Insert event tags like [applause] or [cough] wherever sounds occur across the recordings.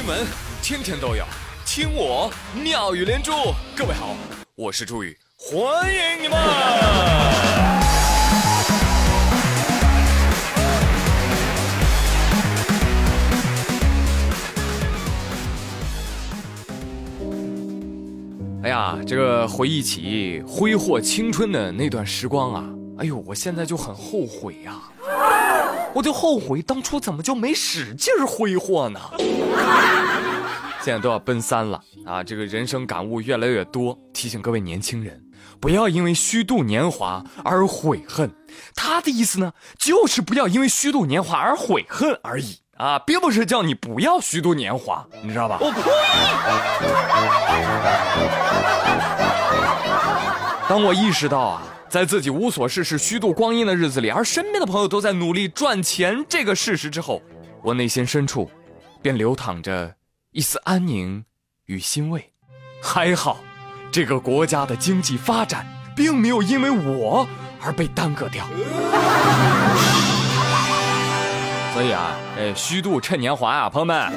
新闻天天都有，听我妙语连珠。各位好，我是朱宇，欢迎你们。哎呀，这个回忆起挥霍青春的那段时光啊，哎呦，我现在就很后悔呀、我就后悔当初怎么就没使劲儿挥霍呢？[laughs] 现在都要奔三了啊，这个人生感悟越来越多，提醒各位年轻人，不要因为虚度年华而悔恨。他的意思呢，就是不要因为虚度年华而悔恨而已啊，并不是叫你不要虚度年华，你知道吧？[laughs] 我呸！当我意识到啊，在自己无所事事、虚度光阴的日子里，而身边的朋友都在努力赚钱这个事实之后，我内心深处便流淌着一丝安宁与欣慰。还好，这个国家的经济发展并没有因为我而被耽搁掉。[laughs] 所以啊，哎，虚度趁年华啊，朋友们，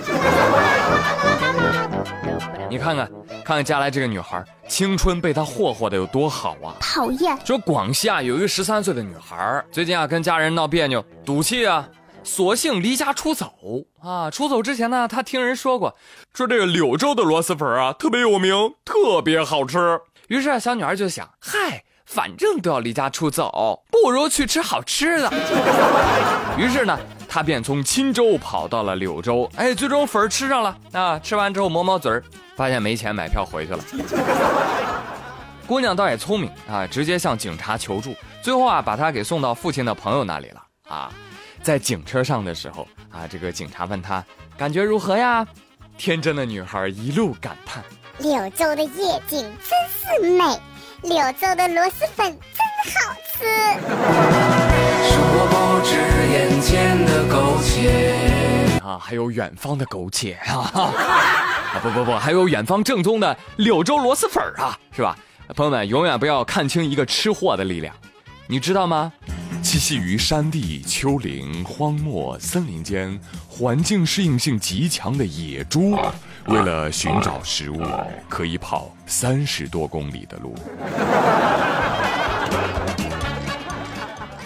你看看，看看家来这个女孩，青春被她霍霍的有多好啊！讨厌，说广西啊有一个十三岁的女孩，最近啊跟家人闹别扭，赌气啊，索性离家出走啊。出走之前呢，她听人说过，说这个柳州的螺蛳粉啊特别有名，特别好吃。于是啊，小女孩就想，嗨，反正都要离家出走，不如去吃好吃的。[laughs] 于是呢，她便从钦州跑到了柳州，哎，最终粉儿吃上了啊。吃完之后抹抹嘴儿，发现没钱买票回去了。[laughs] 姑娘倒也聪明啊，直接向警察求助，最后啊把她给送到父亲的朋友那里了啊。在警车上的时候啊，这个警察问她感觉如何呀？天真的女孩一路感叹：柳州的夜景真是美，柳州的螺蛳粉真好吃。间的苟且。啊，还有远方的苟且 [laughs] 啊，啊不不不，还有远方正宗的柳州螺蛳粉啊，是吧？朋友们，永远不要看清一个吃货的力量，你知道吗？栖息于山地、丘陵、荒漠、森林间，环境适应性极强的野猪，为了寻找食物，可以跑三十多公里的路。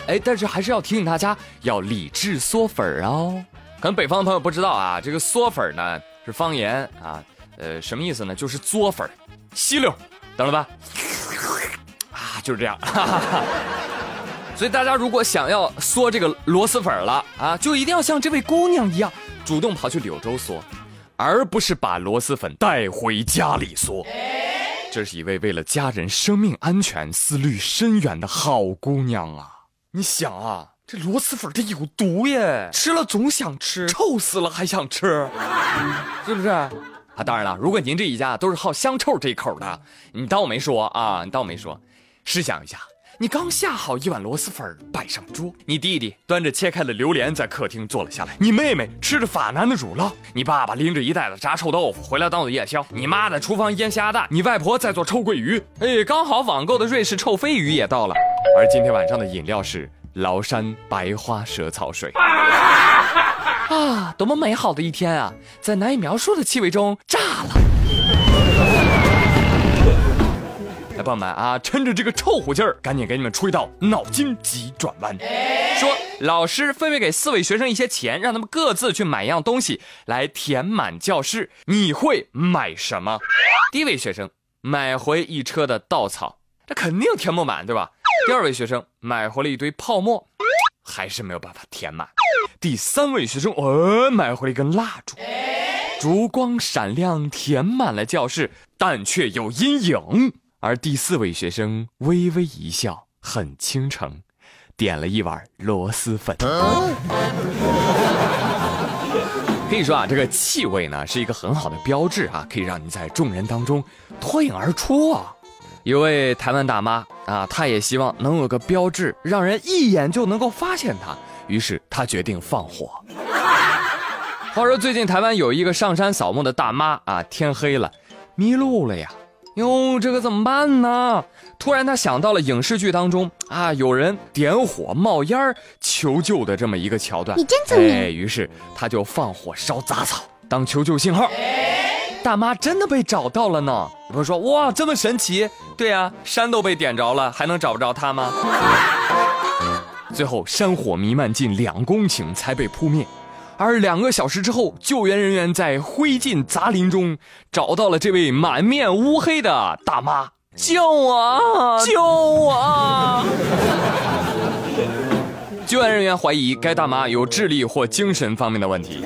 哎，但是还是要提醒大家，要理智嗦粉儿哦。可能北方的朋友不知道啊，这个嗦粉儿呢是方言啊，呃，什么意思呢？就是嘬粉儿，吸溜，懂了吧？[laughs] 啊，就是这样。哈哈哈。所以大家如果想要嗦这个螺蛳粉了啊，就一定要像这位姑娘一样，主动跑去柳州嗦，而不是把螺蛳粉带回家里嗦。这是一位为了家人生命安全思虑深远的好姑娘啊！你想啊，这螺蛳粉它有毒耶，吃了总想吃，臭死了还想吃，是不是？啊，当然了，如果您这一家都是好香臭这一口的，你当我没说啊，你当我没说。试想一下，你刚下好一碗螺蛳粉摆上桌，你弟弟端着切开的榴莲在客厅坐了下来，你妹妹吃着法南的乳酪，你爸爸拎着一袋子炸臭豆腐回来当做夜宵，你妈在厨房腌虾蛋，你外婆在做臭鳜鱼，哎，刚好网购的瑞士臭鲱鱼也到了。而今天晚上的饮料是崂山白花蛇草水。[laughs] 啊，多么美好的一天啊，在难以描述的气味中炸了。来，朋友们啊，趁着这个臭火劲儿，赶紧给你们出一道脑筋急转弯。说老师分别给四位学生一些钱，让他们各自去买一样东西来填满教室，你会买什么？第一位学生买回一车的稻草，这肯定填不满，对吧？第二位学生买回了一堆泡沫，还是没有办法填满。第三位学生，呃，买回了一根蜡烛，烛光闪亮，填满了教室，但却有阴影。而第四位学生微微一笑，很倾城，点了一碗螺蛳粉。可以说啊，这个气味呢是一个很好的标志啊，可以让你在众人当中脱颖而出啊。有位台湾大妈啊，她也希望能有个标志，让人一眼就能够发现她，于是她决定放火。话说最近台湾有一个上山扫墓的大妈啊，天黑了，迷路了呀。哟，这个怎么办呢？突然他想到了影视剧当中啊，有人点火冒烟儿求救的这么一个桥段。你真聪明哎，于是他就放火烧杂草，当求救信号。大妈真的被找到了呢！我说哇，这么神奇？对呀，山都被点着了，还能找不着他吗？最后山火弥漫近两公顷才被扑灭，而两个小时之后，救援人员在灰烬杂林中找到了这位满面乌黑的大妈。救我！救我！救援人员怀疑该大妈有智力或精神方面的问题。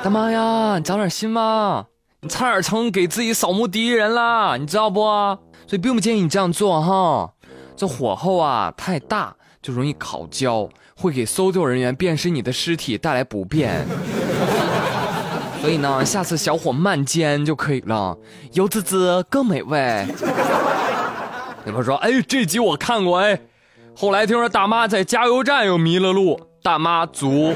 大妈呀，你长点心嘛！你差点成给自己扫墓第一人啦，你知道不？所以并不建议你这样做哈。这火候啊太大，就容易烤焦，会给搜救人员辨识你的尸体带来不便。[laughs] 所以呢，下次小火慢煎就可以了，油滋滋更美味。你们说，哎，这集我看过哎。后来听说大妈在加油站又迷了路，大妈足。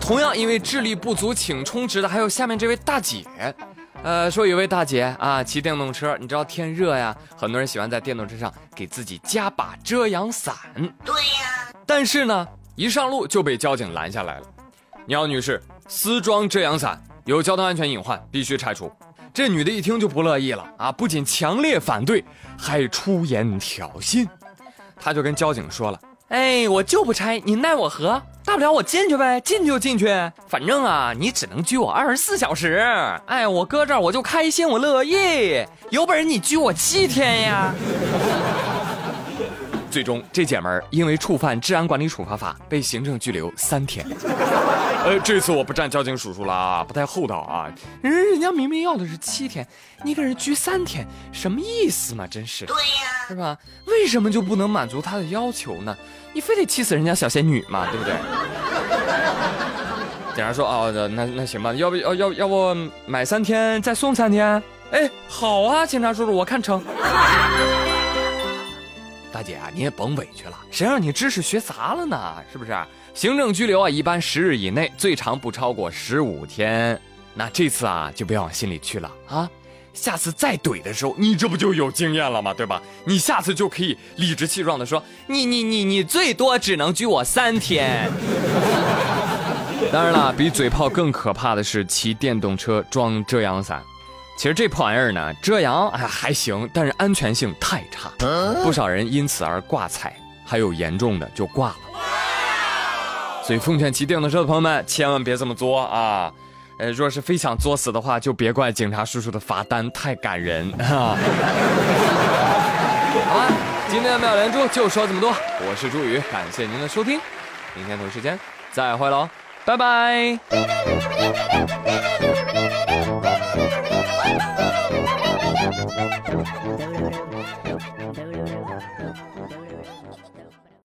同样因为智力不足请充值的还有下面这位大姐，呃，说有位大姐啊骑电动车，你知道天热呀，很多人喜欢在电动车上给自己加把遮阳伞。对呀，但是呢，一上路就被交警拦下来了。苗女士，私装遮阳伞有交通安全隐患，必须拆除。这女的一听就不乐意了啊，不仅强烈反对，还出言挑衅。她就跟交警说了。哎，我就不拆，你奈我何？大不了我进去呗，进去就进去，反正啊，你只能拘我二十四小时。哎，我搁这儿我就开心，我乐意。有本事你拘我七天呀！最终，这姐们儿因为触犯治安管理处罚法被行政拘留三天。[laughs] 呃，这次我不站交警叔叔了啊，不太厚道啊。人人家明明要的是七天，你给人拘三天，什么意思嘛？真是。对呀，是吧？为什么就不能满足他的要求呢？你非得气死人家小仙女嘛？对不对？[laughs] 警察说：“哦，那那行吧，要不要要要不买三天再送三天？哎，好啊，警察叔叔，我看成。”大姐啊，你也甭委屈了，谁让你知识学杂了呢？是不是？行政拘留啊，一般十日以内，最长不超过十五天。那这次啊，就别往心里去了啊。下次再怼的时候，你这不就有经验了吗？对吧？你下次就可以理直气壮的说：“你你你你最多只能拘我三天。[laughs] ”当然了，比嘴炮更可怕的是骑电动车装遮阳伞。其实这破玩意儿呢，遮阳哎还行，但是安全性太差，不少人因此而挂彩，还有严重的就挂了。所以奉劝骑电动车的朋友们，千万别这么作啊！呃，若是非想作死的话，就别怪警察叔叔的罚单太感人啊！[laughs] 好了，今天的妙连珠就说这么多，我是朱宇，感谢您的收听，明天同一时间再会喽，拜拜。There